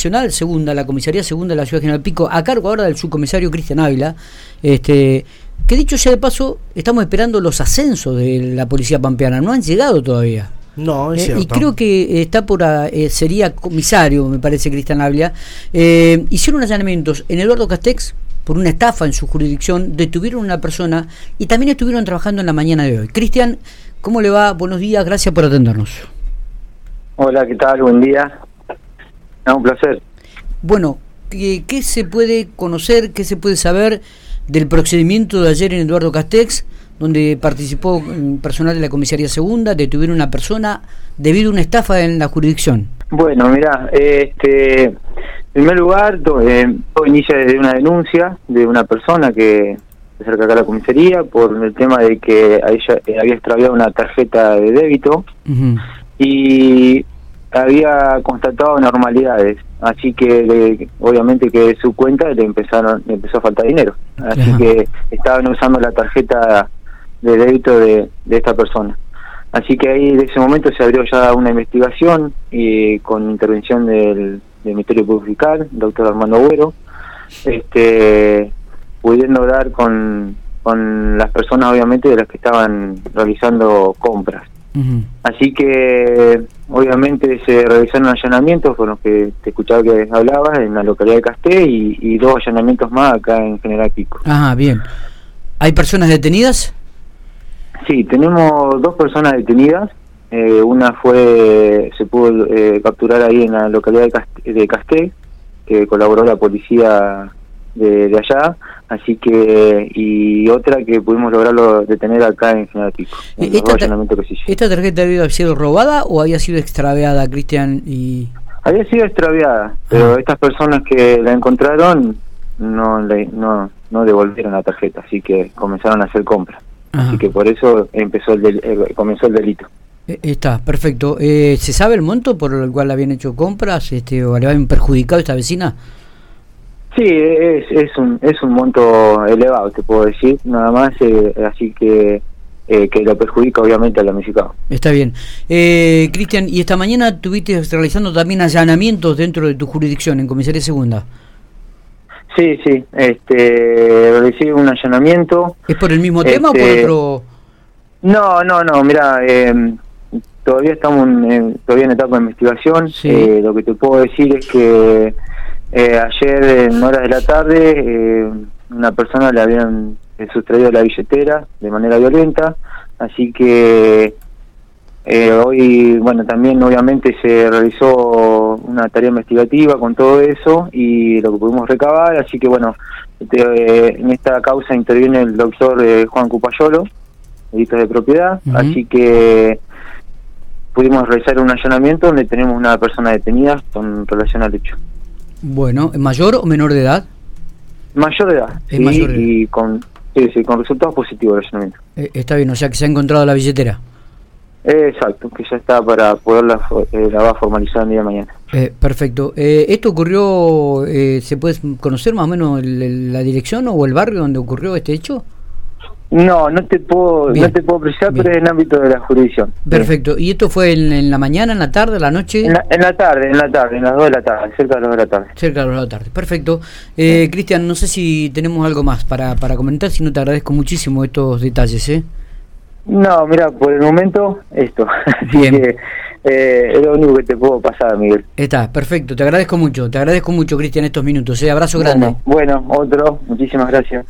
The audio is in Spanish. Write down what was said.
Nacional Segunda, la Comisaría Segunda de la Ciudad General Pico, a cargo ahora del subcomisario Cristian Ávila, este, que dicho sea de paso, estamos esperando los ascensos de la Policía Pampeana, no han llegado todavía. No, es Eh, cierto. y creo que está por, ah, eh, sería comisario, me parece, Cristian Ávila. Eh, hicieron allanamientos en Eduardo Castex por una estafa en su jurisdicción, detuvieron a una persona y también estuvieron trabajando en la mañana de hoy. Cristian, ¿cómo le va? Buenos días, gracias por atendernos. Hola, ¿qué tal? Buen día. No, un placer. Bueno, ¿qué, qué se puede conocer, qué se puede saber del procedimiento de ayer en Eduardo Castex, donde participó mm, personal de la comisaría segunda, detuvieron a una persona debido a una estafa en la jurisdicción? Bueno, mira, este, en primer lugar, eh, todo inicia desde una denuncia de una persona que se acerca acá a la comisaría por el tema de que a ella eh, había extraviado una tarjeta de débito y había constatado anormalidades, así que le- obviamente que de su cuenta le empezaron le empezó a faltar dinero, así Ajá. que estaban usando la tarjeta de débito de, de esta persona. Así que ahí de ese momento se abrió ya una investigación y con intervención del, del Ministerio Público doctor Armando Agüero, este, pudiendo dar con, con las personas obviamente de las que estaban realizando compras. Así que obviamente se realizaron allanamientos con los que te escuchaba que hablabas en la localidad de Casté y, y dos allanamientos más acá en General Pico. Ajá, bien. ¿Hay personas detenidas? Sí, tenemos dos personas detenidas. Eh, una fue, se pudo eh, capturar ahí en la localidad de Casté, de Casté, que colaboró la policía de, de allá. Así que, y otra que pudimos lograrlo detener acá en General Pico, en Esta. ¿Esta tarjeta había sido robada o había sido extraviada, Cristian? Y... Había sido extraviada, pero estas personas que la encontraron no, le, no, no devolvieron la tarjeta, así que comenzaron a hacer compras. Así que por eso empezó el del- eh, comenzó el delito. Eh, Está, perfecto. Eh, ¿Se sabe el monto por el cual habían hecho compras este, o le habían perjudicado a esta vecina? Sí, es, es, un, es un monto elevado, te puedo decir, nada más, eh, así que eh, que lo perjudica obviamente al damnificado. Está bien. Eh, Cristian, y esta mañana estuviste realizando también allanamientos dentro de tu jurisdicción, en Comisaría Segunda. Sí, sí, este, realicé un allanamiento. ¿Es por el mismo tema o por Este, otro...? No, no, no, mira, eh, todavía estamos en, en- todavía en etapa de investigación. Sí. Eh, lo que te puedo decir es que eh, ayer en horas de la tarde eh, una persona le habían sustraído la billetera de manera violenta, así que eh, hoy, bueno, también obviamente se realizó una tarea investigativa con todo eso y lo que pudimos recabar, así que bueno, este, eh, en esta causa interviene el doctor eh, Juan Cupayolo, delitos de propiedad, así que pudimos realizar un allanamiento donde tenemos una persona detenida con relación al hecho. Bueno, ¿mayor o menor de edad? Mayor de edad, Es sí, mayor de edad. y con, sí, sí, con resultados positivos del allanamiento. Eh, está bien, o sea que se ha encontrado la billetera. Exacto, que ya está para poderla eh, la va a formalizar el día de mañana. Eh, perfecto. Eh, ¿Esto ocurrió, eh, se puede conocer más o menos el- el- la dirección o el barrio donde ocurrió este hecho? No, no te puedo, Bien, no te puedo precisar, bien. pero es en ámbito de la jurisdicción. Perfecto. ¿Y esto fue en, en la mañana, en la tarde, en la noche? En la, en la tarde, en la tarde, en las 2 de la tarde, cerca de las 2 de la tarde. Cerca de la tarde. Perfecto. Eh, Cristian, no sé si tenemos algo más para, para comentar, si no te agradezco muchísimo estos detalles. ¿eh? No, mira, por el momento, esto. Así Bien. que eh, es lo único que te puedo pasar, Miguel. Está, perfecto. Te agradezco mucho. Te agradezco mucho, Cristian, estos minutos. ¿eh? Abrazo grande. Bueno, bueno, otro, muchísimas gracias.